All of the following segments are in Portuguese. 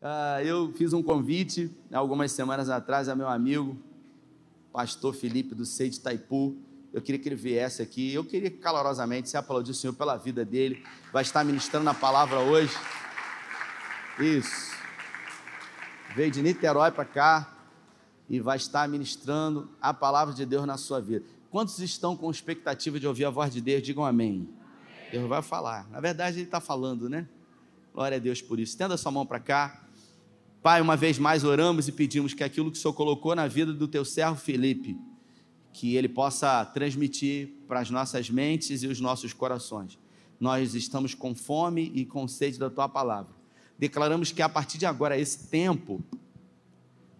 Uh, eu fiz um convite algumas semanas atrás a meu amigo, pastor Felipe do Sei de Taipu. Eu queria que ele viesse aqui. Eu queria calorosamente se aplaudir o Senhor pela vida dele. Vai estar ministrando a palavra hoje. Isso. Veio de Niterói para cá e vai estar ministrando a palavra de Deus na sua vida. Quantos estão com expectativa de ouvir a voz de Deus? Digam amém. amém. Deus vai falar. Na verdade, ele está falando, né? Glória a Deus por isso. Estenda sua mão para cá. Pai, uma vez mais oramos e pedimos que aquilo que o Senhor colocou na vida do teu servo Felipe, que ele possa transmitir para as nossas mentes e os nossos corações. Nós estamos com fome e com sede da tua palavra. Declaramos que a partir de agora, esse tempo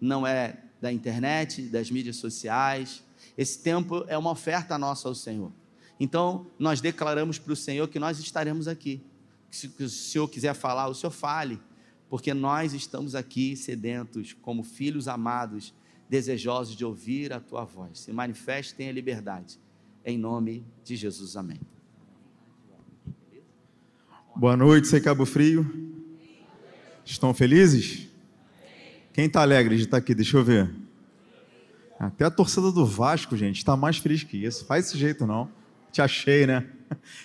não é da internet, das mídias sociais, esse tempo é uma oferta nossa ao Senhor. Então, nós declaramos para o Senhor que nós estaremos aqui. Se o Senhor quiser falar, o Senhor fale porque nós estamos aqui sedentos, como filhos amados, desejosos de ouvir a tua voz. Se manifeste, tenha liberdade. Em nome de Jesus, amém. Boa noite, sei Cabo Frio. Estão felizes? Quem está alegre de estar tá aqui? Deixa eu ver. Até a torcida do Vasco, gente, está mais feliz que isso. Faz esse jeito não. Te achei, né?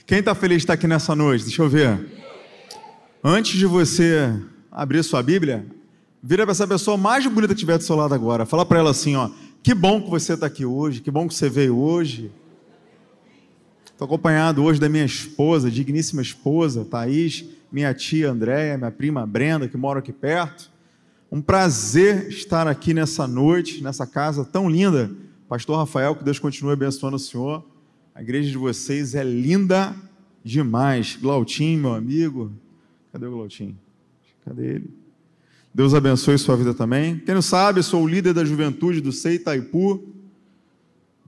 Quem está feliz de estar aqui nessa noite? Deixa eu ver. Antes de você abrir sua Bíblia, vira para essa pessoa mais bonita que tiver do seu lado agora. Fala para ela assim, ó, que bom que você está aqui hoje, que bom que você veio hoje. Estou acompanhado hoje da minha esposa, digníssima esposa, Thaís, minha tia Andréia, minha prima Brenda, que moram aqui perto. Um prazer estar aqui nessa noite, nessa casa tão linda. Pastor Rafael, que Deus continue abençoando o senhor. A igreja de vocês é linda demais. Glautinho, meu amigo. Cadê o Glautinho? Cadê ele? Deus abençoe sua vida também. Quem não sabe, sou o líder da juventude do Sei Taipu,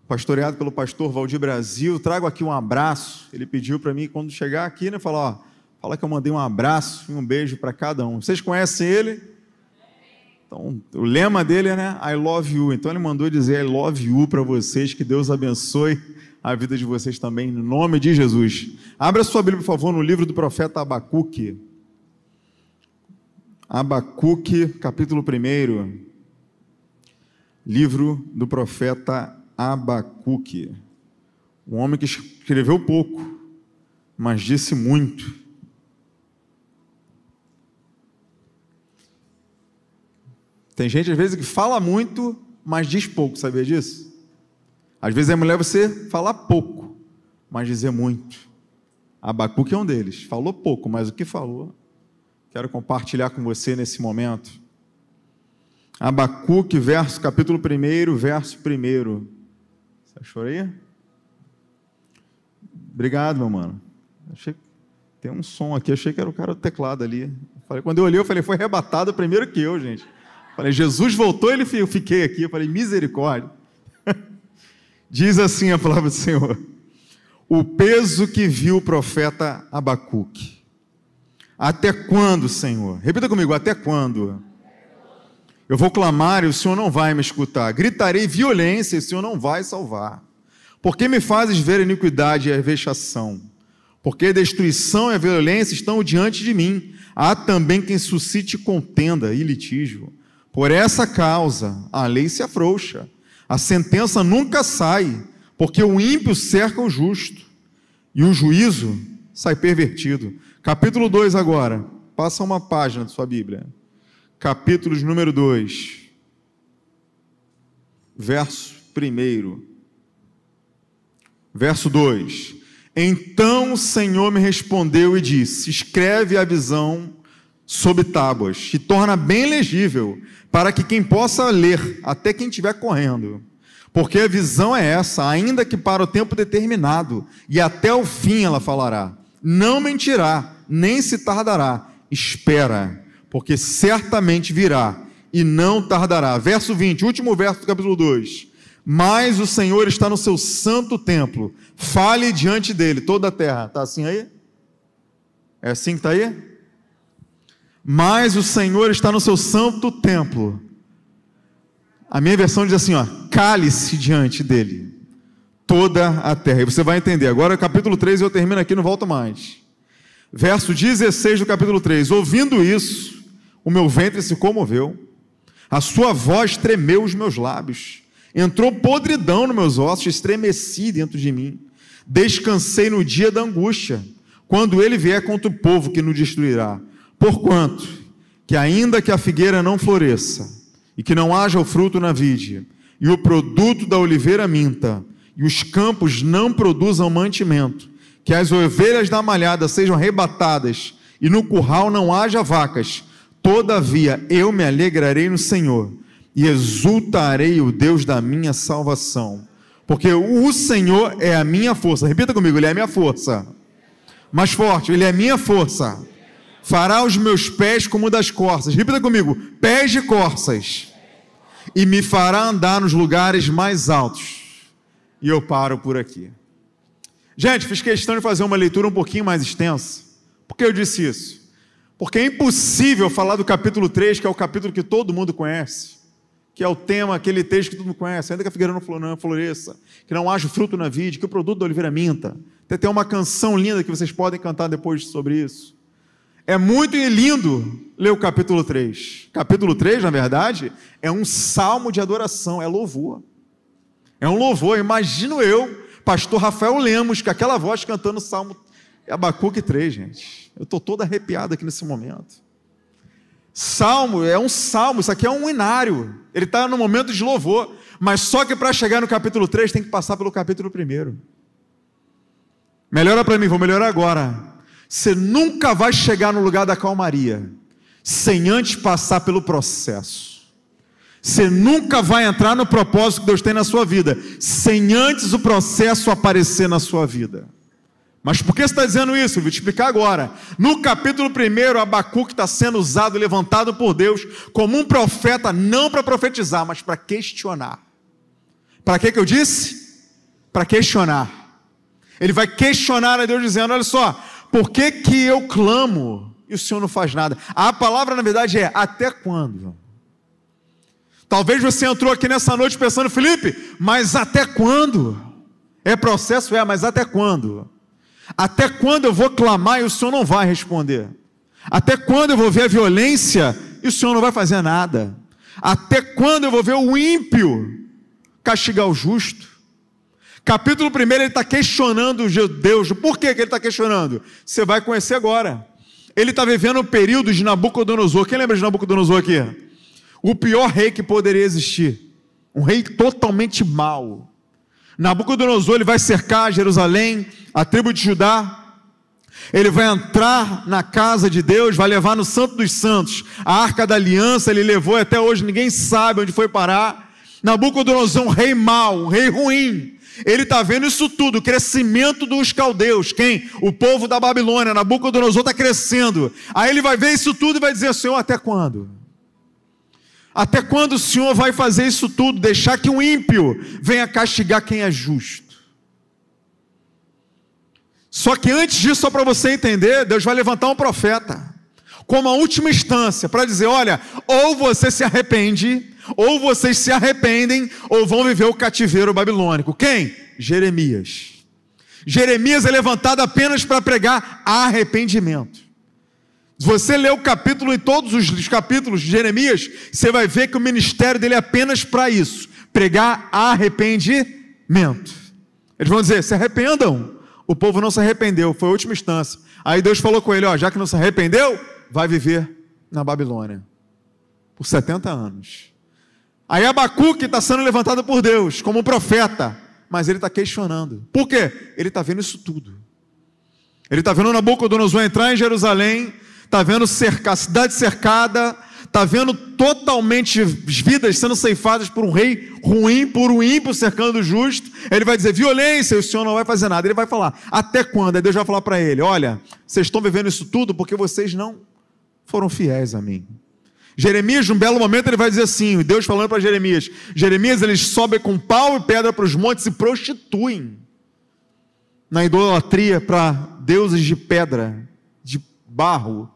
pastoreado pelo pastor Valdir Brasil. Trago aqui um abraço. Ele pediu para mim, quando chegar aqui, né, falar: fala que eu mandei um abraço e um beijo para cada um. Vocês conhecem ele? Então, o lema dele é, né, I love you. Então, ele mandou dizer I love you para vocês. Que Deus abençoe a vida de vocês também, em nome de Jesus. Abra sua Bíblia, por favor, no livro do profeta Abacuque. Abacuque, capítulo 1, livro do profeta Abacuque, um homem que escreveu pouco, mas disse muito. Tem gente às vezes que fala muito, mas diz pouco, sabia disso? Às vezes é mulher você falar pouco, mas dizer muito. Abacuque é um deles, falou pouco, mas o que falou quero compartilhar com você nesse momento. Abacuque, verso, capítulo 1, verso 1. Você achou aí? Obrigado, meu mano. Achei tem um som aqui, achei que era o cara do teclado ali. Falei, quando eu olhei, eu falei, foi arrebatado primeiro que eu, gente. Falei, Jesus voltou, ele eu fiquei aqui. Eu falei, misericórdia. Diz assim a palavra do Senhor: O peso que viu o profeta Abacuque até quando, Senhor? Repita comigo: até quando? Eu vou clamar e o Senhor não vai me escutar. Gritarei violência e o Senhor não vai salvar. Por que me fazes ver iniquidade e vexação? Porque destruição e a violência estão diante de mim. Há também quem suscite contenda e litígio. Por essa causa, a lei se afrouxa. A sentença nunca sai, porque o ímpio cerca o justo e o juízo sai pervertido. Capítulo 2 agora. Passa uma página de sua Bíblia. Capítulo número 2. Verso 1. Verso 2. Então o Senhor me respondeu e disse: Escreve a visão sob tábuas e torna bem legível, para que quem possa ler, até quem estiver correndo. Porque a visão é essa, ainda que para o tempo determinado, e até o fim ela falará. Não mentirá, nem se tardará. Espera, porque certamente virá e não tardará. Verso 20, último verso do capítulo 2. Mas o Senhor está no seu santo templo. Fale diante dele toda a terra. Está assim aí? É assim que está aí? Mas o Senhor está no seu santo templo. A minha versão diz assim: ó, cale-se diante dele toda a terra. E você vai entender. Agora, capítulo 3, eu termino aqui, não volto mais. Verso 16 do capítulo 3: Ouvindo isso, o meu ventre se comoveu, a sua voz tremeu os meus lábios, entrou podridão nos meus ossos, estremeci dentro de mim. Descansei no dia da angústia, quando ele vier contra o povo que nos destruirá. Porquanto, que ainda que a figueira não floresça, e que não haja o fruto na vide, e o produto da oliveira minta, e os campos não produzam mantimento, que as ovelhas da malhada sejam arrebatadas, e no curral não haja vacas, todavia eu me alegrarei no Senhor, e exultarei o Deus da minha salvação. Porque o Senhor é a minha força. Repita comigo, Ele é a minha força. Mais forte, Ele é a minha força. Fará os meus pés como das corças. Repita comigo, pés de corças. E me fará andar nos lugares mais altos. E eu paro por aqui. Gente, fiz questão de fazer uma leitura um pouquinho mais extensa. Por que eu disse isso? Porque é impossível falar do capítulo 3, que é o capítulo que todo mundo conhece que é o tema, aquele texto que todo mundo conhece, ainda que a figueira não floresça, que não haja fruto na vide, que o produto da oliveira minta. Até tem uma canção linda que vocês podem cantar depois sobre isso. É muito lindo ler o capítulo 3. Capítulo 3, na verdade, é um salmo de adoração, é louvor. É um louvor. Imagino eu, pastor Rafael Lemos, com aquela voz cantando o salmo Abacuque 3, gente. Eu estou todo arrepiado aqui nesse momento. Salmo é um salmo, isso aqui é um inário. Ele está no momento de louvor. Mas só que para chegar no capítulo 3 tem que passar pelo capítulo 1. Melhora para mim, vou melhorar agora. Você nunca vai chegar no lugar da calmaria sem antes passar pelo processo. Você nunca vai entrar no propósito que Deus tem na sua vida sem antes o processo aparecer na sua vida. Mas por que você está dizendo isso? Eu vou te explicar agora. No capítulo 1, Abacuque está sendo usado, levantado por Deus, como um profeta, não para profetizar, mas para questionar. Para que que eu disse? Para questionar. Ele vai questionar a Deus dizendo: olha só, por que que eu clamo e o Senhor não faz nada? A palavra, na verdade, é até quando? Talvez você entrou aqui nessa noite pensando, Felipe, mas até quando? É processo? É, mas até quando? Até quando eu vou clamar e o Senhor não vai responder? Até quando eu vou ver a violência e o Senhor não vai fazer nada? Até quando eu vou ver o ímpio castigar o justo? Capítulo 1 ele está questionando os judeus. Por que, que ele está questionando? Você vai conhecer agora. Ele está vivendo um período de Nabucodonosor. Quem lembra de Nabucodonosor aqui? O pior rei que poderia existir. Um rei totalmente mau Nabucodonosor ele vai cercar Jerusalém, a tribo de Judá. Ele vai entrar na casa de Deus, vai levar no Santo dos Santos. A arca da aliança ele levou até hoje, ninguém sabe onde foi parar. Nabucodonosor, um rei mau, um rei ruim. Ele está vendo isso tudo, o crescimento dos caldeus. Quem? O povo da Babilônia. Nabucodonosor está crescendo. Aí ele vai ver isso tudo e vai dizer: Senhor, até quando? Até quando o Senhor vai fazer isso tudo? Deixar que um ímpio venha castigar quem é justo? Só que antes disso, só para você entender, Deus vai levantar um profeta, como a última instância, para dizer: olha, ou você se arrepende, ou vocês se arrependem, ou vão viver o cativeiro babilônico. Quem? Jeremias. Jeremias é levantado apenas para pregar arrependimento. Você ler o capítulo em todos os capítulos de Jeremias, você vai ver que o ministério dele é apenas para isso: pregar arrependimento. Eles vão dizer: se arrependam. O povo não se arrependeu, foi a última instância. Aí Deus falou com ele: ó, já que não se arrependeu, vai viver na Babilônia por 70 anos. Aí Abacuque está sendo levantado por Deus como um profeta, mas ele está questionando. Por quê? Ele está vendo isso tudo. Ele está vendo Nabucodonosor entrar em Jerusalém, está vendo cerca, a cidade cercada, está vendo totalmente vidas sendo ceifadas por um rei ruim, por um ímpio cercando o justo. Ele vai dizer violência, o Senhor não vai fazer nada. Ele vai falar, até quando? Aí Deus vai falar para ele: olha, vocês estão vivendo isso tudo porque vocês não foram fiéis a mim. Jeremias, num belo momento, ele vai dizer assim: Deus falando para Jeremias: Jeremias, eles sobem com pau e pedra para os montes e prostituem na idolatria para deuses de pedra, de barro,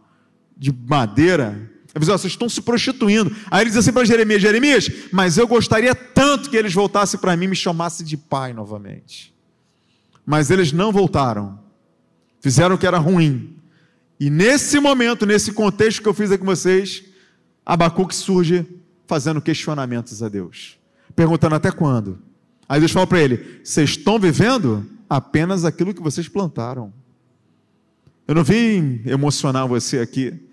de madeira. Ele diz, vocês estão se prostituindo. Aí ele diz assim para Jeremias: Jeremias, mas eu gostaria tanto que eles voltassem para mim e me chamassem de pai novamente. Mas eles não voltaram. Fizeram o que era ruim. E nesse momento, nesse contexto que eu fiz aqui com vocês, Abacuque surge fazendo questionamentos a Deus, perguntando até quando. Aí Deus fala para ele: vocês estão vivendo apenas aquilo que vocês plantaram. Eu não vim emocionar você aqui.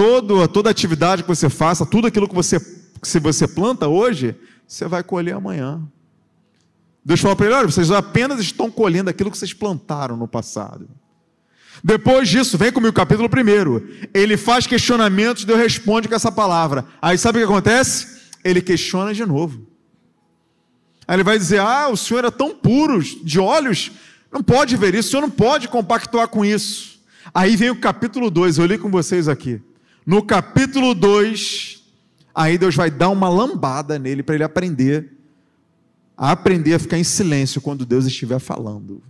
Todo, toda atividade que você faça, tudo aquilo que você, que você planta hoje, você vai colher amanhã. Deus fala para ele: olha, vocês apenas estão colhendo aquilo que vocês plantaram no passado. Depois disso, vem comigo, capítulo 1. Ele faz questionamentos, Deus responde com essa palavra. Aí sabe o que acontece? Ele questiona de novo. Aí ele vai dizer: Ah, o senhor é tão puro de olhos, não pode ver isso, o senhor não pode compactuar com isso. Aí vem o capítulo 2, eu li com vocês aqui. No capítulo 2, aí Deus vai dar uma lambada nele para ele aprender a aprender a ficar em silêncio quando Deus estiver falando.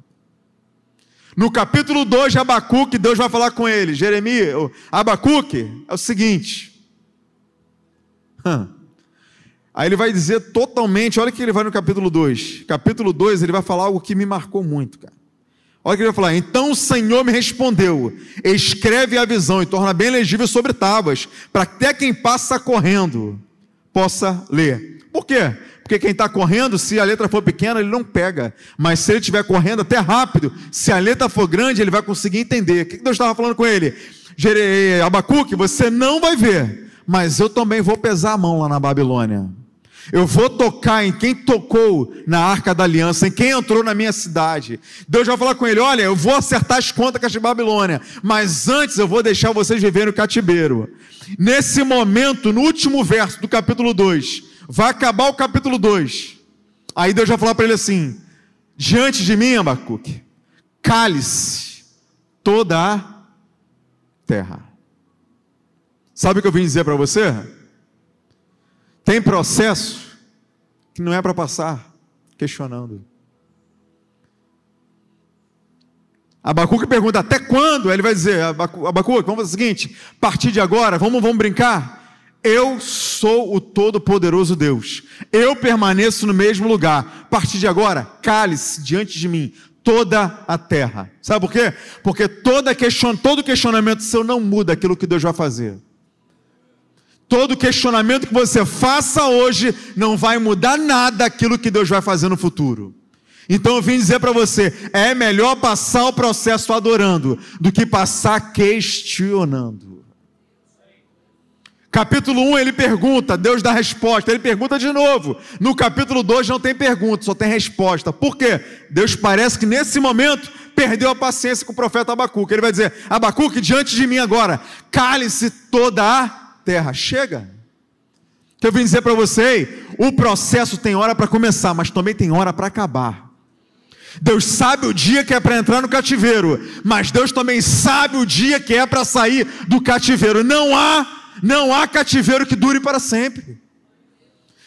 No capítulo 2 de Abacuque, Deus vai falar com ele. Jeremias, Abacuque, é o seguinte. Aí ele vai dizer totalmente, olha que ele vai no capítulo 2. Capítulo 2, ele vai falar algo que me marcou muito, cara. Olha o que ele vai falar. Então o Senhor me respondeu: escreve a visão e torna bem legível sobre tábuas, para até quem passa correndo possa ler. Por quê? Porque quem está correndo, se a letra for pequena, ele não pega. Mas se ele estiver correndo até rápido, se a letra for grande, ele vai conseguir entender. O que Deus estava falando com ele? Abacuque, você não vai ver, mas eu também vou pesar a mão lá na Babilônia. Eu vou tocar em quem tocou na arca da aliança, em quem entrou na minha cidade. Deus vai falar com ele: Olha, eu vou acertar as contas com a Babilônia, mas antes eu vou deixar vocês viverem o cativeiro. Nesse momento, no último verso do capítulo 2, Vai acabar o capítulo 2. Aí Deus vai falar para ele assim: Diante de mim, Abacuque, cale-se toda a terra. Sabe o que eu vim dizer para você? Tem processo que não é para passar questionando. Abacuque pergunta até quando? Ele vai dizer: Abacuque, vamos fazer o seguinte: a partir de agora, vamos, vamos brincar. Eu sou o Todo-Poderoso Deus. Eu permaneço no mesmo lugar. A partir de agora, cale-se diante de mim toda a terra. Sabe por quê? Porque toda question, todo questionamento seu não muda aquilo que Deus vai fazer. Todo questionamento que você faça hoje não vai mudar nada aquilo que Deus vai fazer no futuro. Então eu vim dizer para você: é melhor passar o processo adorando do que passar questionando. Capítulo 1 ele pergunta, Deus dá resposta, ele pergunta de novo. No capítulo 2 não tem pergunta, só tem resposta. Por quê? Deus parece que nesse momento perdeu a paciência com o profeta Abacuque. Ele vai dizer: Abacuque, diante de mim agora, cale-se toda a terra. Chega. Que eu vim dizer para você, o processo tem hora para começar, mas também tem hora para acabar. Deus sabe o dia que é para entrar no cativeiro, mas Deus também sabe o dia que é para sair do cativeiro. Não há não há cativeiro que dure para sempre.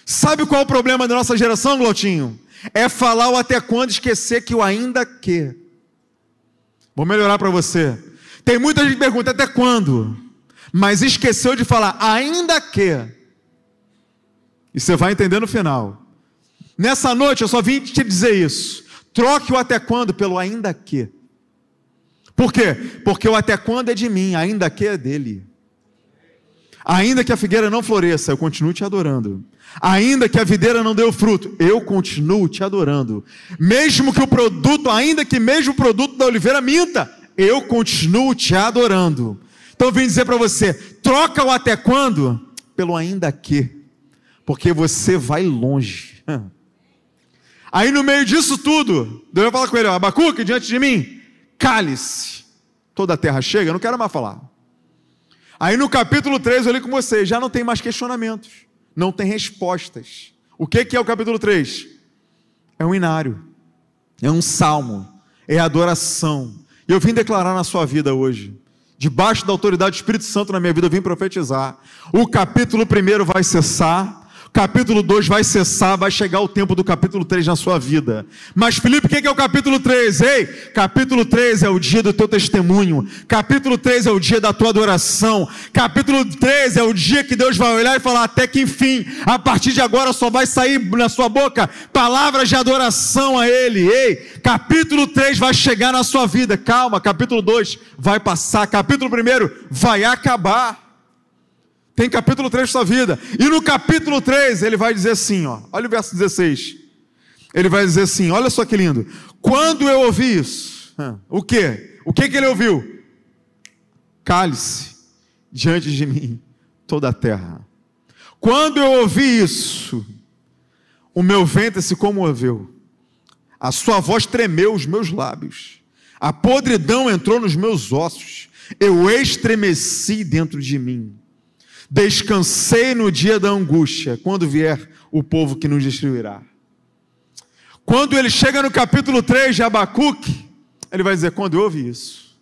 Sabe qual é o problema da nossa geração, Glautinho? É falar o até quando esquecer que o ainda que. Vou melhorar para você. Tem muita gente que pergunta até quando, mas esqueceu de falar ainda que. E você vai entender no final. Nessa noite eu só vim te dizer isso. Troque o até quando pelo ainda que. Por quê? Porque o até quando é de mim, ainda que é dele. Ainda que a figueira não floresça, eu continuo te adorando. Ainda que a videira não dê o fruto, eu continuo te adorando. Mesmo que o produto, ainda que mesmo o produto da oliveira minta, eu continuo te adorando. Então eu vim dizer para você: troca o até quando pelo ainda que, porque você vai longe. Aí no meio disso tudo, Deus vai falar com ele: Abacuque, diante de mim, cale-se. Toda a terra chega, eu não quero mais falar. Aí no capítulo 3, eu li com vocês, já não tem mais questionamentos, não tem respostas. O que, que é o capítulo 3? É um inário, é um salmo, é adoração. E eu vim declarar na sua vida hoje, debaixo da autoridade do Espírito Santo na minha vida, eu vim profetizar. O capítulo 1 vai cessar, capítulo 2 vai cessar, vai chegar o tempo do capítulo 3 na sua vida. Mas, Felipe, o que é o capítulo 3? Ei, capítulo 3 é o dia do teu testemunho, capítulo 3 é o dia da tua adoração, capítulo 3 é o dia que Deus vai olhar e falar: até que enfim, a partir de agora só vai sair na sua boca palavras de adoração a Ele. Ei, capítulo 3 vai chegar na sua vida, calma, capítulo 2 vai passar, capítulo 1 vai acabar. Tem capítulo 3 da sua vida. E no capítulo 3 ele vai dizer assim, ó. Olha o verso 16. Ele vai dizer assim, olha só que lindo. Quando eu ouvi isso, o que? O que que ele ouviu? Cale-se diante de mim toda a terra. Quando eu ouvi isso, o meu ventre se comoveu. A sua voz tremeu os meus lábios. A podridão entrou nos meus ossos. Eu estremeci dentro de mim. Descansei no dia da angústia, quando vier o povo que nos destruirá. Quando ele chega no capítulo 3 de Abacuque, ele vai dizer: Quando eu ouvi isso,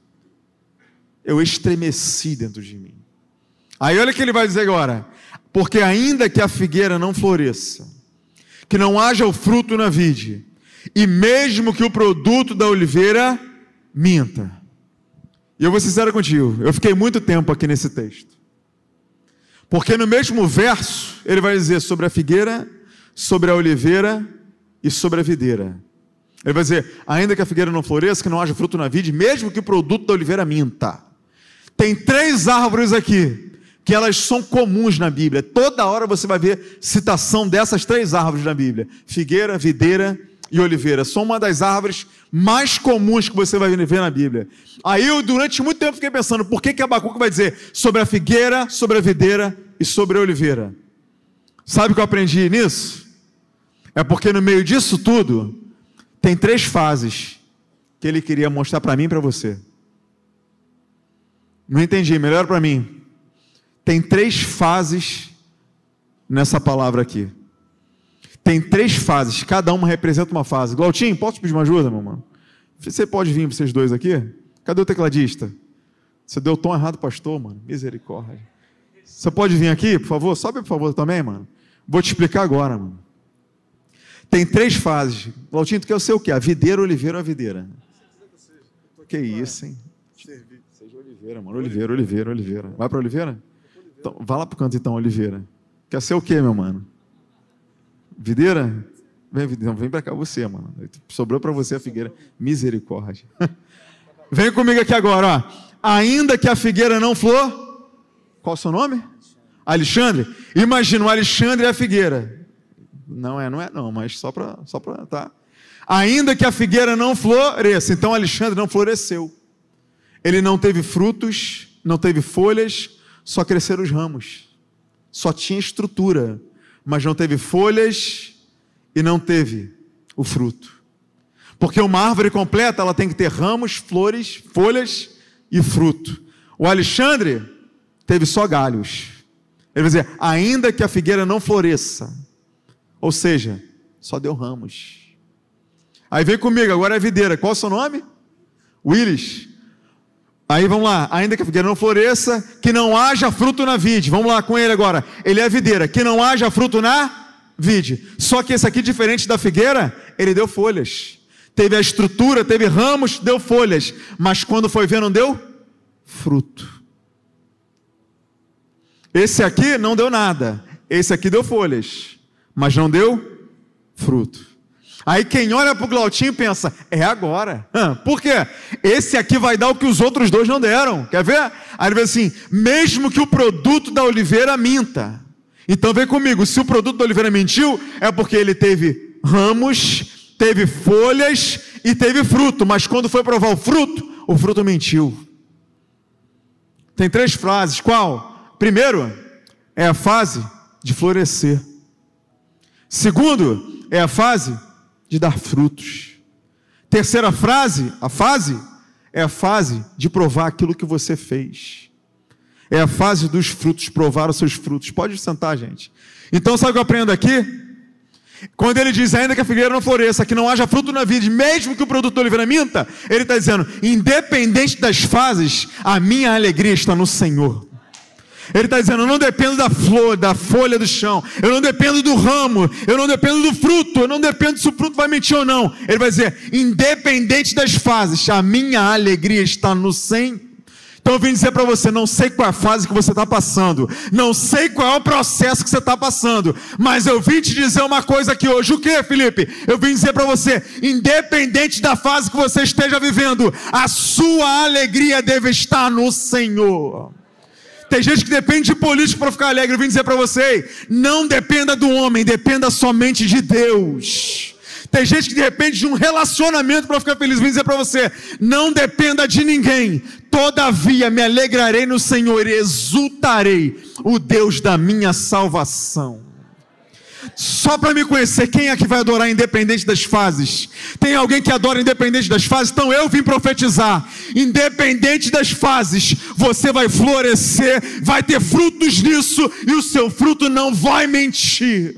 eu estremeci dentro de mim. Aí olha o que ele vai dizer agora: Porque ainda que a figueira não floresça, que não haja o fruto na vide, e mesmo que o produto da oliveira minta. E eu vou ser sincero contigo, eu fiquei muito tempo aqui nesse texto. Porque no mesmo verso, ele vai dizer sobre a figueira, sobre a oliveira e sobre a videira. Ele vai dizer: ainda que a figueira não floresça, que não haja fruto na vide, mesmo que o produto da oliveira minta. Tem três árvores aqui, que elas são comuns na Bíblia. Toda hora você vai ver citação dessas três árvores na Bíblia: figueira, videira e oliveira. São uma das árvores mais comuns que você vai ver na Bíblia. Aí eu, durante muito tempo, fiquei pensando: por que, que Abacuque vai dizer sobre a figueira, sobre a videira e sobre a oliveira? Sabe o que eu aprendi nisso? É porque no meio disso tudo, tem três fases que ele queria mostrar para mim e para você. Não entendi, melhor para mim. Tem três fases nessa palavra aqui. Tem três fases, cada uma representa uma fase. Glautinho, posso te pedir uma ajuda, meu mano? Você pode vir, vocês dois aqui? Cadê o tecladista? Você deu o tom errado, pastor, mano. Misericórdia. Você pode vir aqui, por favor? Sobe, por favor, também, mano. Vou te explicar agora, mano. Tem três fases. Glautinho, tu quer ser o quê? A videira, oliveira ou a videira? Que isso, hein? Seja oliveira, mano. Oliveira, oliveira, oliveira. Vai para oliveira? Então, vai lá pro canto então, oliveira. Quer ser o quê, meu mano? Videira? Vem, não, vem para cá você, mano. Sobrou para você a figueira. Misericórdia. vem comigo aqui agora, ó. Ainda que a figueira não flor, qual o seu nome? Alexandre. Imagina o Alexandre e a figueira. Não é, não é não, mas só para só para tá. Ainda que a figueira não floresça, então Alexandre não floresceu. Ele não teve frutos, não teve folhas, só cresceram os ramos. Só tinha estrutura mas não teve folhas e não teve o fruto. Porque uma árvore completa, ela tem que ter ramos, flores, folhas e fruto. O Alexandre teve só galhos. Ele vai dizer, ainda que a figueira não floresça, ou seja, só deu ramos. Aí vem comigo, agora é videira. Qual é o seu nome? Willis. Aí vamos lá, ainda que a figueira não floresça, que não haja fruto na vide. Vamos lá com ele agora. Ele é a videira, que não haja fruto na vide. Só que esse aqui, diferente da figueira, ele deu folhas. Teve a estrutura, teve ramos, deu folhas. Mas quando foi ver, não deu fruto. Esse aqui não deu nada. Esse aqui deu folhas, mas não deu fruto. Aí quem olha para o Glautinho pensa, é agora. Por quê? Esse aqui vai dar o que os outros dois não deram. Quer ver? Aí ele vê assim, mesmo que o produto da oliveira minta. Então vem comigo, se o produto da oliveira mentiu, é porque ele teve ramos, teve folhas e teve fruto. Mas quando foi provar o fruto, o fruto mentiu. Tem três frases. Qual? Primeiro, é a fase de florescer. Segundo, é a fase de dar frutos. Terceira frase, a fase, é a fase de provar aquilo que você fez. É a fase dos frutos, provar os seus frutos. Pode sentar, gente. Então, sabe o que eu aprendo aqui? Quando ele diz ainda que a figueira não floresça, que não haja fruto na vida, mesmo que o produto de oliveira minta, ele está dizendo, independente das fases, a minha alegria está no Senhor. Ele está dizendo: eu não dependo da flor, da folha do chão, eu não dependo do ramo, eu não dependo do fruto, eu não dependo se o fruto vai mentir ou não. Ele vai dizer: independente das fases, a minha alegria está no sem. Então eu vim dizer para você: não sei qual é a fase que você está passando, não sei qual é o processo que você está passando, mas eu vim te dizer uma coisa aqui hoje: o que, Felipe? Eu vim dizer para você: independente da fase que você esteja vivendo, a sua alegria deve estar no Senhor. Tem gente que depende de político para ficar alegre. Eu vim dizer para você: não dependa do homem, dependa somente de Deus. Tem gente que depende de um relacionamento para ficar feliz. Vim dizer para você: não dependa de ninguém. Todavia me alegrarei no Senhor exultarei o Deus da minha salvação. Só para me conhecer, quem é que vai adorar independente das fases? Tem alguém que adora independente das fases? Então eu vim profetizar. Independente das fases, você vai florescer, vai ter frutos nisso e o seu fruto não vai mentir.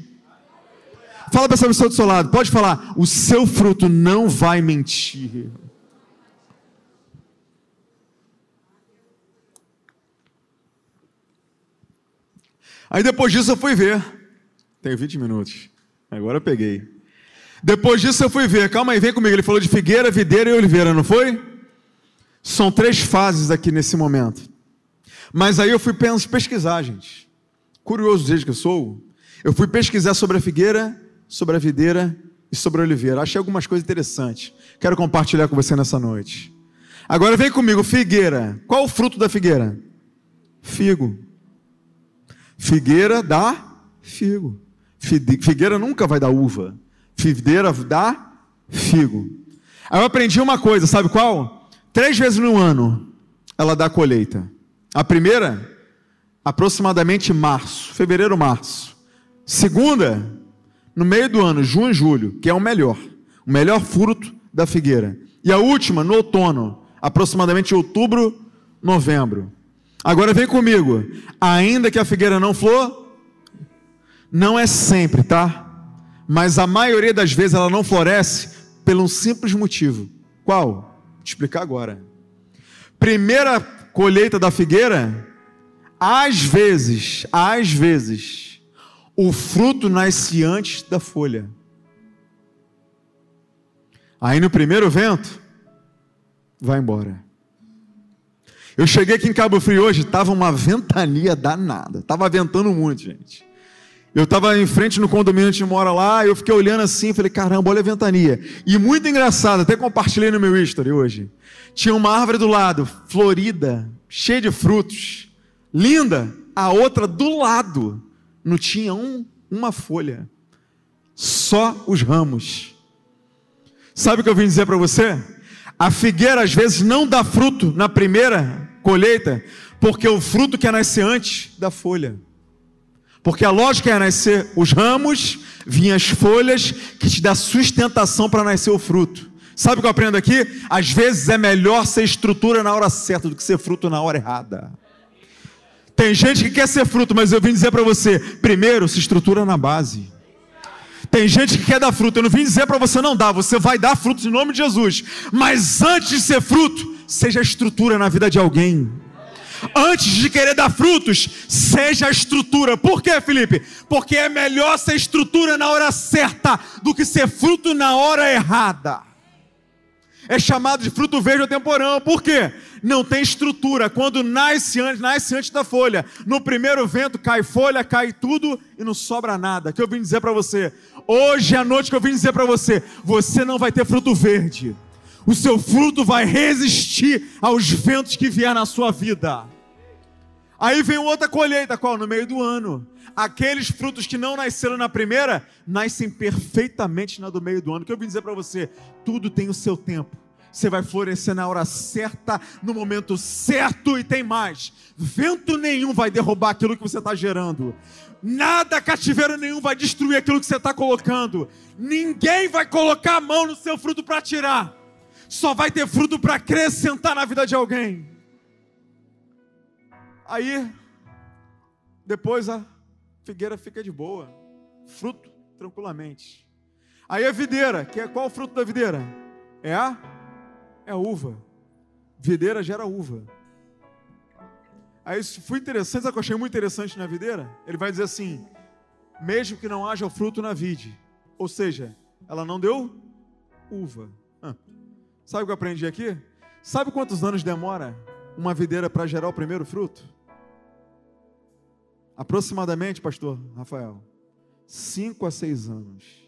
Fala para essa pessoa do seu lado, pode falar, o seu fruto não vai mentir. Aí depois disso eu fui ver. Tenho 20 minutos. Agora eu peguei. Depois disso eu fui ver. Calma aí, vem comigo. Ele falou de figueira, videira e oliveira, não foi? São três fases aqui nesse momento. Mas aí eu fui pesquisar, gente. Curioso desde que eu sou. Eu fui pesquisar sobre a figueira, sobre a videira e sobre a oliveira. Achei algumas coisas interessantes. Quero compartilhar com você nessa noite. Agora vem comigo, figueira. Qual o fruto da figueira? Figo. Figueira dá figo. Figueira nunca vai dar uva. Figueira dá figo. Aí eu aprendi uma coisa, sabe qual? Três vezes no ano ela dá colheita. A primeira, aproximadamente março, fevereiro, março. Segunda, no meio do ano, junho e julho, que é o melhor, o melhor fruto da figueira. E a última, no outono, aproximadamente outubro, novembro. Agora vem comigo. Ainda que a figueira não flor, não é sempre, tá? Mas a maioria das vezes ela não floresce pelo um simples motivo. Qual? Vou te explicar agora. Primeira colheita da figueira, às vezes, às vezes, o fruto nasce antes da folha. Aí no primeiro vento, vai embora. Eu cheguei aqui em Cabo Frio hoje, estava uma ventania danada, estava ventando muito, gente. Eu estava em frente no condomínio, a gente mora lá, eu fiquei olhando assim, falei, caramba, olha a ventania. E muito engraçado, até compartilhei no meu history hoje. Tinha uma árvore do lado, florida, cheia de frutos, linda, a outra do lado não tinha um, uma folha, só os ramos. Sabe o que eu vim dizer para você? A figueira às vezes não dá fruto na primeira colheita, porque o fruto quer nascer antes da folha. Porque a lógica é nascer os ramos, vinham as folhas, que te dá sustentação para nascer o fruto. Sabe o que eu aprendo aqui? Às vezes é melhor ser estrutura na hora certa do que ser fruto na hora errada. Tem gente que quer ser fruto, mas eu vim dizer para você: primeiro se estrutura na base. Tem gente que quer dar fruto, eu não vim dizer para você não dar, você vai dar fruto em nome de Jesus. Mas antes de ser fruto, seja estrutura na vida de alguém. Antes de querer dar frutos, seja a estrutura. Por quê, Felipe? Porque é melhor ser estrutura na hora certa do que ser fruto na hora errada. É chamado de fruto verde temporão. Por quê? Não tem estrutura. Quando nasce antes, nasce antes da folha. No primeiro vento cai folha, cai tudo e não sobra nada. Que eu vim dizer para você. Hoje à noite que eu vim dizer para você, você não vai ter fruto verde. O seu fruto vai resistir aos ventos que vier na sua vida. Aí vem outra colheita, qual? No meio do ano. Aqueles frutos que não nasceram na primeira, nascem perfeitamente na do meio do ano. O que eu vim dizer para você? Tudo tem o seu tempo. Você vai florescer na hora certa, no momento certo e tem mais. Vento nenhum vai derrubar aquilo que você está gerando. Nada, cativeiro nenhum vai destruir aquilo que você está colocando. Ninguém vai colocar a mão no seu fruto para tirar. Só vai ter fruto para acrescentar na vida de alguém. Aí, depois a figueira fica de boa, fruto tranquilamente. Aí a videira, que é qual o fruto da videira? É a é a uva. Videira gera uva. Aí isso foi interessante, sabe o que eu achei muito interessante na videira? Ele vai dizer assim: mesmo que não haja fruto na vide, ou seja, ela não deu uva. Sabe o que eu aprendi aqui? Sabe quantos anos demora uma videira para gerar o primeiro fruto? Aproximadamente, pastor Rafael, cinco a seis anos.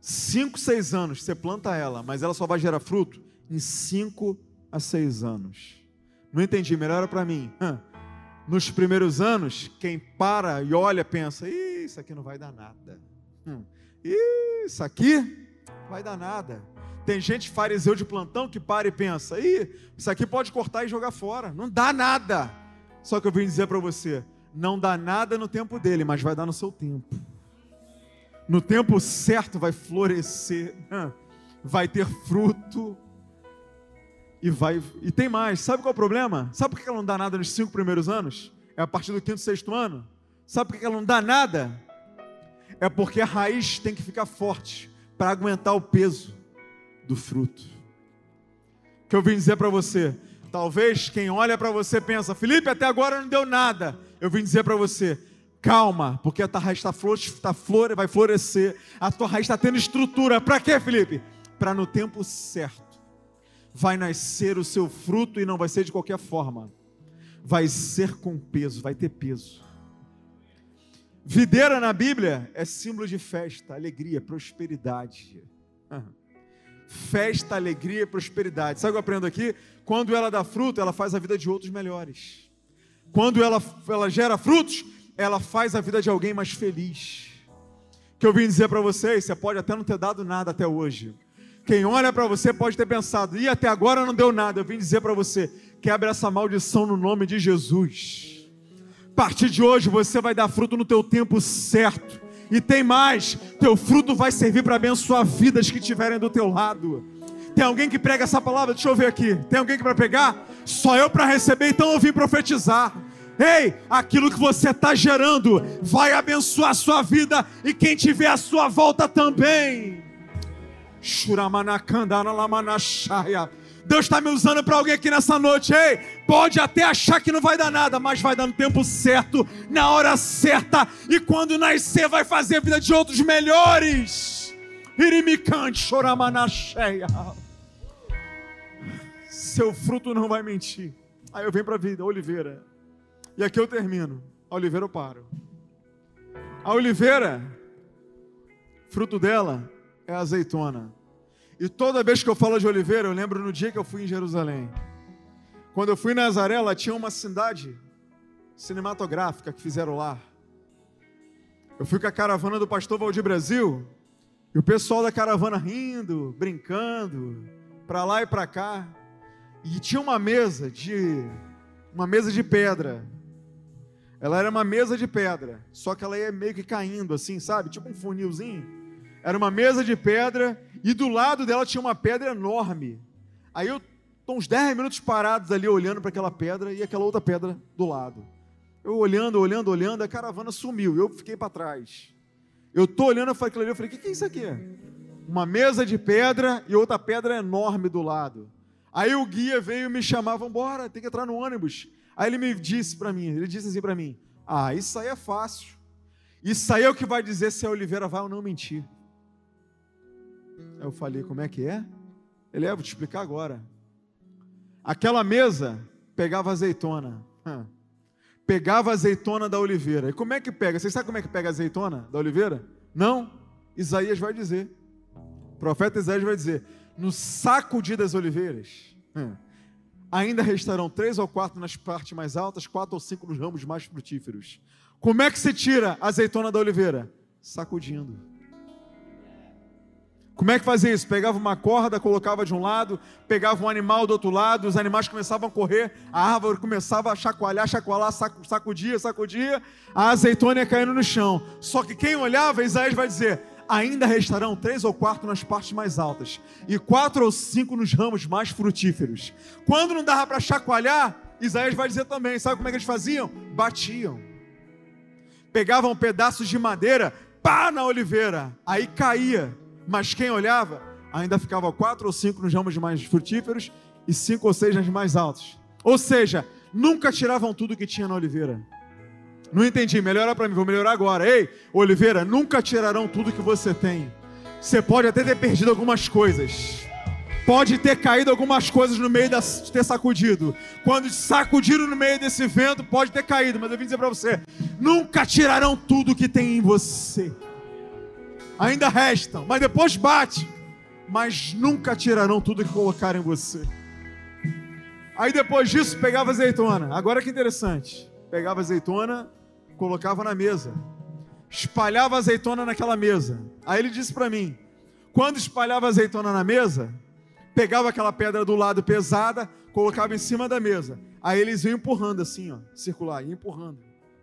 Cinco, seis anos você planta ela, mas ela só vai gerar fruto em cinco a seis anos. Não entendi, melhora para mim. Nos primeiros anos, quem para e olha pensa: isso aqui não vai dar nada. Hum, isso aqui vai dar nada. Tem gente fariseu de plantão que para e pensa: isso aqui pode cortar e jogar fora. Não dá nada. Só que eu vim dizer para você: não dá nada no tempo dele, mas vai dar no seu tempo. No tempo certo vai florescer, vai ter fruto e vai. E tem mais. Sabe qual é o problema? Sabe por que ela não dá nada nos cinco primeiros anos? É a partir do quinto, sexto ano? Sabe por que ela não dá nada? É porque a raiz tem que ficar forte para aguentar o peso do fruto. Que eu vim dizer para você, talvez quem olha para você pensa, Felipe, até agora não deu nada. Eu vim dizer para você, calma, porque a tua raiz tá flor, tá flor, vai florescer, a tua raiz está tendo estrutura. Para quê, Felipe? Para no tempo certo vai nascer o seu fruto e não vai ser de qualquer forma. Vai ser com peso, vai ter peso. Videira na Bíblia é símbolo de festa, alegria, prosperidade. Festa, alegria, prosperidade. Sabe o que eu aprendo aqui? Quando ela dá fruto, ela faz a vida de outros melhores. Quando ela, ela gera frutos, ela faz a vida de alguém mais feliz. Que eu vim dizer para vocês, você pode até não ter dado nada até hoje, quem olha para você pode ter pensado, e até agora não deu nada. Eu vim dizer para você, quebra essa maldição no nome de Jesus. A partir de hoje você vai dar fruto no teu tempo certo. E tem mais, teu fruto vai servir para abençoar vidas que estiverem do teu lado. Tem alguém que prega essa palavra? Deixa eu ver aqui. Tem alguém que para pegar? Só eu para receber, então eu vim profetizar. Ei, aquilo que você está gerando vai abençoar a sua vida e quem tiver à sua volta também. Deus está me usando para alguém aqui nessa noite. Ei, pode até achar que não vai dar nada, mas vai dar no tempo certo, na hora certa, e quando nascer, vai fazer a vida de outros melhores. Irimicante, choramanacheia. Seu fruto não vai mentir. Aí eu venho para a vida, oliveira. E aqui eu termino. A oliveira eu paro. A oliveira, fruto dela, é azeitona. E toda vez que eu falo de oliveira, eu lembro no dia que eu fui em Jerusalém. Quando eu fui em Nazaré, lá tinha uma cidade cinematográfica que fizeram lá. Eu fui com a caravana do pastor Valdir Brasil, e o pessoal da caravana rindo, brincando, para lá e para cá. E tinha uma mesa de uma mesa de pedra. Ela era uma mesa de pedra, só que ela ia meio que caindo assim, sabe? Tipo um funilzinho. Era uma mesa de pedra e do lado dela tinha uma pedra enorme. Aí eu estou uns 10 minutos parados ali olhando para aquela pedra e aquela outra pedra do lado. Eu olhando, olhando, olhando, a caravana sumiu. Eu fiquei para trás. Eu estou olhando, eu falei, eu falei, o que, que é isso aqui? Uma mesa de pedra e outra pedra enorme do lado. Aí o guia veio me chamava, vamos embora, tem que entrar no ônibus. Aí ele me disse para mim, ele disse assim para mim, ah, isso aí é fácil. Isso aí é o que vai dizer se a Oliveira vai ou não mentir. Eu falei, como é que é? Ele é, vou te explicar agora. Aquela mesa pegava azeitona. Pegava azeitona da oliveira. E como é que pega? Vocês sabem como é que pega azeitona da oliveira? Não? Isaías vai dizer. O profeta Isaías vai dizer: no sacudir das oliveiras, ainda restarão três ou quatro nas partes mais altas, quatro ou cinco nos ramos mais frutíferos. Como é que se tira a azeitona da oliveira? Sacudindo. Como é que fazia isso? Pegava uma corda, colocava de um lado, pegava um animal do outro lado, os animais começavam a correr, a árvore começava a chacoalhar, chacoalhar, sacudia, sacudia, a azeitona ia caindo no chão. Só que quem olhava, Isaías vai dizer: ainda restarão três ou quatro nas partes mais altas, e quatro ou cinco nos ramos mais frutíferos. Quando não dava para chacoalhar, Isaías vai dizer também: sabe como é que eles faziam? Batiam. Pegavam pedaços de madeira, pá na oliveira, aí caía mas quem olhava ainda ficava quatro ou cinco nos ramos mais frutíferos e cinco ou seis nas mais altos. Ou seja, nunca tiravam tudo que tinha na oliveira. Não entendi, melhora para mim, vou melhorar agora. Ei, oliveira, nunca tirarão tudo que você tem. Você pode até ter perdido algumas coisas. Pode ter caído algumas coisas no meio de ter sacudido. Quando sacudiram no meio desse vento, pode ter caído. Mas eu vim dizer para você: nunca tirarão tudo que tem em você ainda restam, mas depois bate, mas nunca tirarão tudo que colocarem em você. Aí depois disso pegava azeitona. Agora que interessante. pegava azeitona, colocava na mesa. Espalhava azeitona naquela mesa. Aí ele disse para mim: quando espalhava azeitona na mesa, pegava aquela pedra do lado pesada, colocava em cima da mesa. Aí eles iam empurrando assim, ó, circular, empurrando,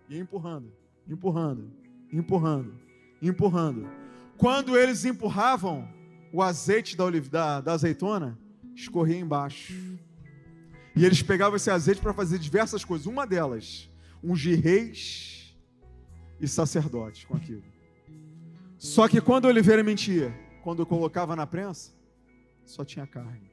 empurrando, empurrando, empurrando, empurrando. Quando eles empurravam, o azeite da, da, da azeitona escorria embaixo. E eles pegavam esse azeite para fazer diversas coisas. Uma delas, ungir reis e sacerdotes com aquilo. Só que quando Oliveira mentia, quando colocava na prensa, só tinha carne.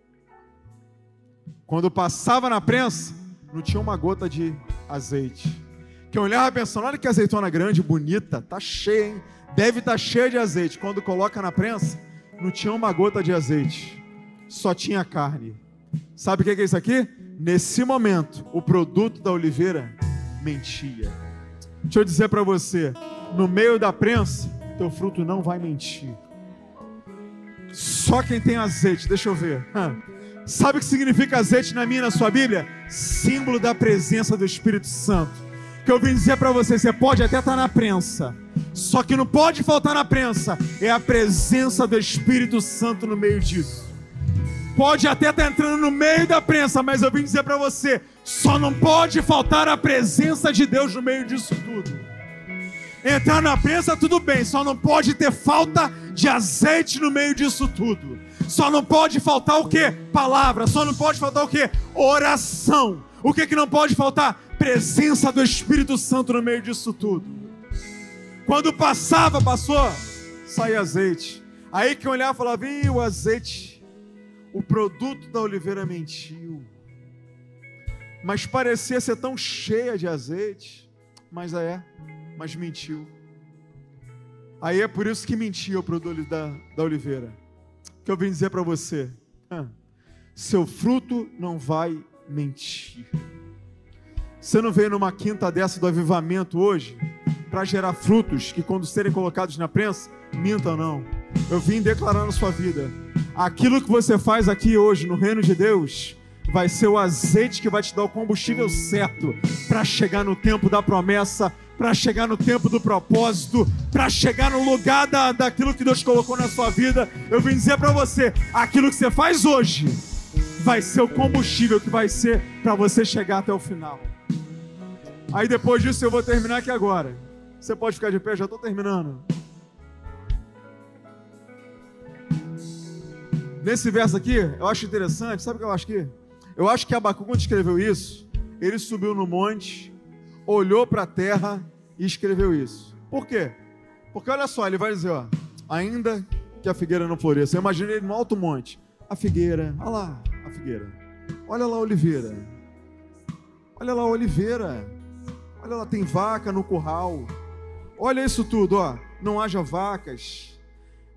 Quando passava na prensa, não tinha uma gota de azeite. Que eu olhava pensando, olha que azeitona grande, bonita, tá cheia, hein? Deve estar tá cheia de azeite. Quando coloca na prensa, não tinha uma gota de azeite, só tinha carne. Sabe o que é isso aqui? Nesse momento, o produto da oliveira mentia. Deixa eu dizer para você, no meio da prensa, teu fruto não vai mentir. Só quem tem azeite, deixa eu ver. Sabe o que significa azeite na minha na sua Bíblia? Símbolo da presença do Espírito Santo. Que eu vim dizer para você, você pode até estar tá na prensa, só que não pode faltar na prensa, é a presença do Espírito Santo no meio disso. Pode até estar tá entrando no meio da prensa, mas eu vim dizer para você, só não pode faltar a presença de Deus no meio disso tudo. Entrar na prensa, tudo bem, só não pode ter falta de azeite no meio disso tudo. Só não pode faltar o que? Palavra. Só não pode faltar o que? Oração. O que, que não pode faltar? Presença do Espírito Santo no meio disso tudo. Quando passava, passou, saía azeite. Aí que olhava falava: Ih, o azeite, o produto da oliveira mentiu. Mas parecia ser tão cheia de azeite. Mas é, mas mentiu. Aí é por isso que mentiu o produto da, da oliveira que eu vim dizer para você: seu fruto não vai mentir. Você não veio numa quinta dessa do avivamento hoje para gerar frutos que, quando serem colocados na prensa, mintam não. Eu vim declarar na sua vida: aquilo que você faz aqui hoje no reino de Deus vai ser o azeite que vai te dar o combustível certo para chegar no tempo da promessa para chegar no tempo do propósito, para chegar no lugar da, daquilo que Deus colocou na sua vida. Eu vim dizer para você: aquilo que você faz hoje vai ser o combustível que vai ser para você chegar até o final. Aí depois disso eu vou terminar aqui agora. Você pode ficar de pé, já estou terminando. Nesse verso aqui, eu acho interessante, sabe o que eu acho aqui? Eu acho que Abacu, quando escreveu isso, ele subiu no monte, olhou para a terra e escreveu isso. Por quê? Porque olha só, ele vai dizer, ó, ainda que a figueira não floresça, imagina ele no alto monte, a figueira, olha lá a figueira, olha lá a oliveira, olha lá a oliveira, olha lá, tem vaca no curral, olha isso tudo, ó, não haja vacas,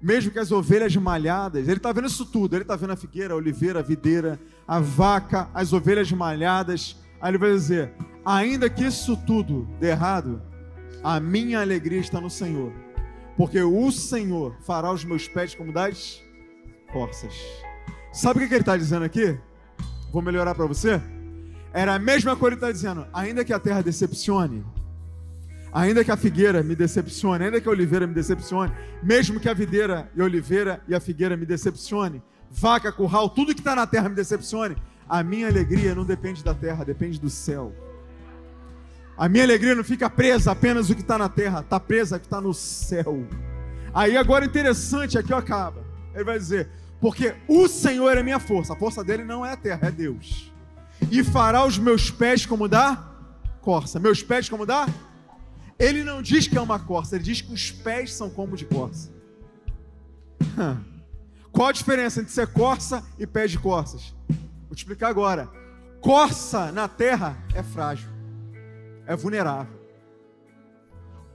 mesmo que as ovelhas malhadas, ele está vendo isso tudo, ele está vendo a figueira, a oliveira, a videira, a vaca, as ovelhas malhadas, aí ele vai dizer, ainda que isso tudo dê errado, a minha alegria está no Senhor, porque o Senhor fará os meus pés como das forças. Sabe o que ele está dizendo aqui? Vou melhorar para você. Era a mesma coisa que ele está dizendo. Ainda que a terra decepcione, ainda que a figueira me decepcione, ainda que a oliveira me decepcione, mesmo que a videira e a oliveira e a figueira me decepcione, vaca, curral, tudo que está na terra me decepcione, a minha alegria não depende da terra, depende do céu. A minha alegria não fica presa apenas o que está na terra, está presa o que está no céu. Aí agora interessante, aqui acaba. Ele vai dizer, porque o Senhor é minha força, a força dele não é a terra, é Deus. E fará os meus pés como da corça. Meus pés como da? Ele não diz que é uma corça, ele diz que os pés são como de corça. Qual a diferença entre ser corça e pés de corças? Vou te explicar agora. Corça na terra é frágil é vulnerável.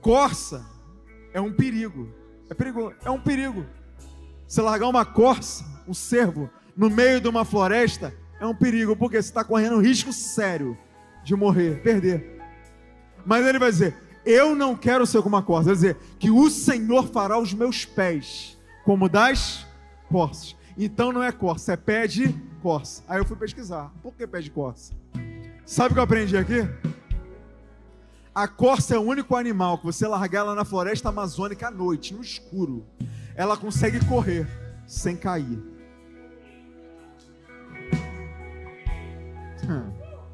Corça é um perigo. É perigo, é um perigo. Você largar uma corça, um cervo, no meio de uma floresta, é um perigo, porque você está correndo um risco sério de morrer, perder. Mas ele vai dizer: Eu não quero ser como uma corça. Vai dizer que o Senhor fará os meus pés como das corças. Então não é corça, é pé de corça. Aí eu fui pesquisar. Por que pé de corça? Sabe o que eu aprendi aqui? A corça é o único animal que você largar ela na floresta amazônica à noite, no escuro, ela consegue correr sem cair.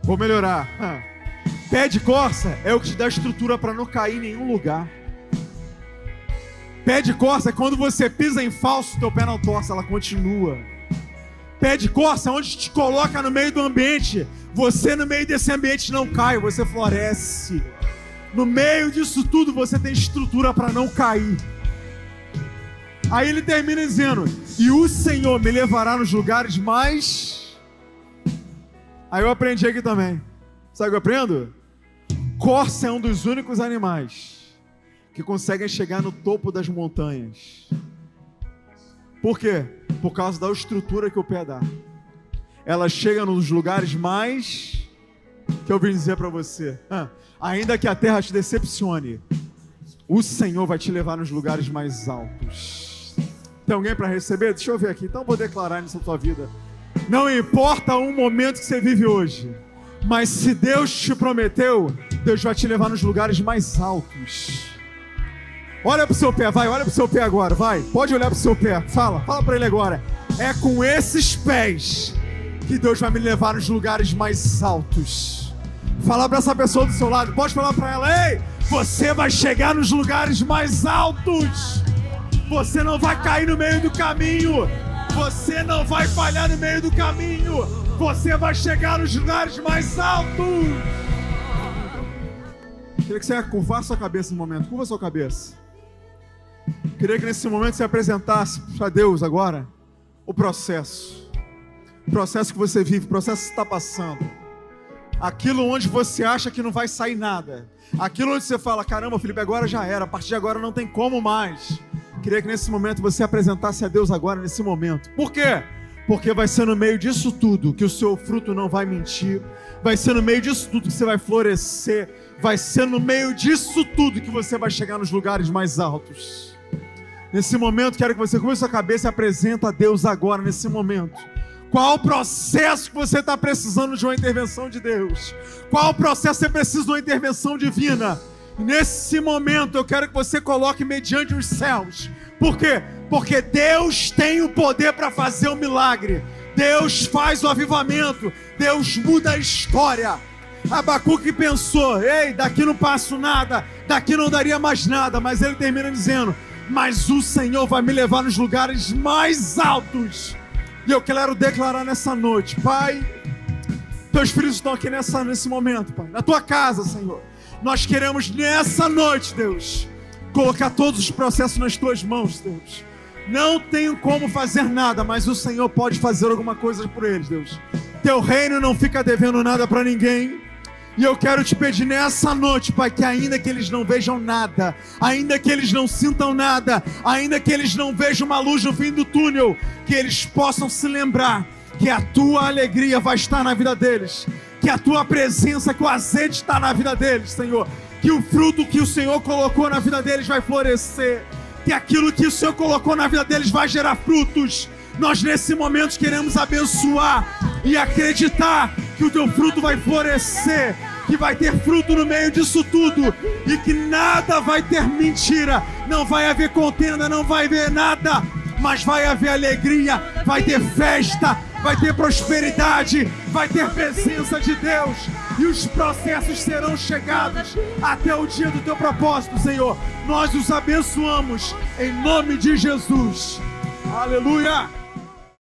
Vou melhorar. Pé de corça é o que te dá estrutura para não cair em nenhum lugar. Pé de corça é quando você pisa em falso, teu pé não torce, ela continua. Pé de corça é onde te coloca no meio do ambiente. Você no meio desse ambiente não cai, você floresce. No meio disso tudo você tem estrutura para não cair. Aí ele termina dizendo: E o Senhor me levará nos lugares mais. Aí eu aprendi aqui também. Sabe o que eu aprendo? Corça é um dos únicos animais que conseguem chegar no topo das montanhas. Por quê? Por causa da estrutura que o pé dá. Ela chega nos lugares mais que eu vim dizer para você. Ainda que a terra te decepcione, o Senhor vai te levar nos lugares mais altos. Tem alguém para receber? Deixa eu ver aqui. Então vou declarar nessa tua vida. Não importa o momento que você vive hoje, mas se Deus te prometeu, Deus vai te levar nos lugares mais altos. Olha para o seu pé, vai, olha para o seu pé agora, vai. Pode olhar para o seu pé. Fala, fala para ele agora. É com esses pés que Deus vai me levar nos lugares mais altos. Fala para essa pessoa do seu lado. Pode falar para ela, ei, você vai chegar nos lugares mais altos. Você não vai cair no meio do caminho. Você não vai falhar no meio do caminho. Você vai chegar nos lugares mais altos. Queria que você curvasse sua cabeça no momento. Curva sua cabeça. Queria que nesse momento você apresentasse para Deus agora o processo. O processo que você vive, o processo que está passando. Aquilo onde você acha que não vai sair nada. Aquilo onde você fala, caramba, Felipe, agora já era, a partir de agora não tem como mais. Queria que nesse momento você apresentasse a Deus agora, nesse momento. Por quê? Porque vai ser no meio disso tudo que o seu fruto não vai mentir. Vai ser no meio disso tudo que você vai florescer. Vai ser no meio disso tudo que você vai chegar nos lugares mais altos. Nesse momento, quero que você com a sua cabeça apresenta a Deus agora, nesse momento. Qual o processo que você está precisando de uma intervenção de Deus? Qual o processo que você precisa de uma intervenção divina? Nesse momento, eu quero que você coloque mediante os céus. Por quê? Porque Deus tem o poder para fazer o um milagre. Deus faz o avivamento. Deus muda a história. Abacuque pensou: ei, daqui não passo nada, daqui não daria mais nada. Mas ele termina dizendo: mas o Senhor vai me levar nos lugares mais altos. E eu quero declarar nessa noite, Pai, teus filhos estão aqui nessa, nesse momento, Pai, na tua casa, Senhor. Nós queremos nessa noite, Deus, colocar todos os processos nas tuas mãos, Deus. Não tenho como fazer nada, mas o Senhor pode fazer alguma coisa por eles, Deus. Teu reino não fica devendo nada para ninguém. E eu quero te pedir nessa noite, Pai, que ainda que eles não vejam nada, ainda que eles não sintam nada, ainda que eles não vejam uma luz no fim do túnel, que eles possam se lembrar que a tua alegria vai estar na vida deles, que a tua presença, que o azeite está na vida deles, Senhor, que o fruto que o Senhor colocou na vida deles vai florescer, que aquilo que o Senhor colocou na vida deles vai gerar frutos. Nós nesse momento queremos abençoar e acreditar que o teu fruto vai florescer que vai ter fruto no meio disso tudo e que nada vai ter mentira, não vai haver contenda, não vai haver nada, mas vai haver alegria, vai ter festa, vai ter prosperidade, vai ter presença de Deus e os processos serão chegados até o dia do teu propósito, Senhor. Nós os abençoamos em nome de Jesus. Aleluia!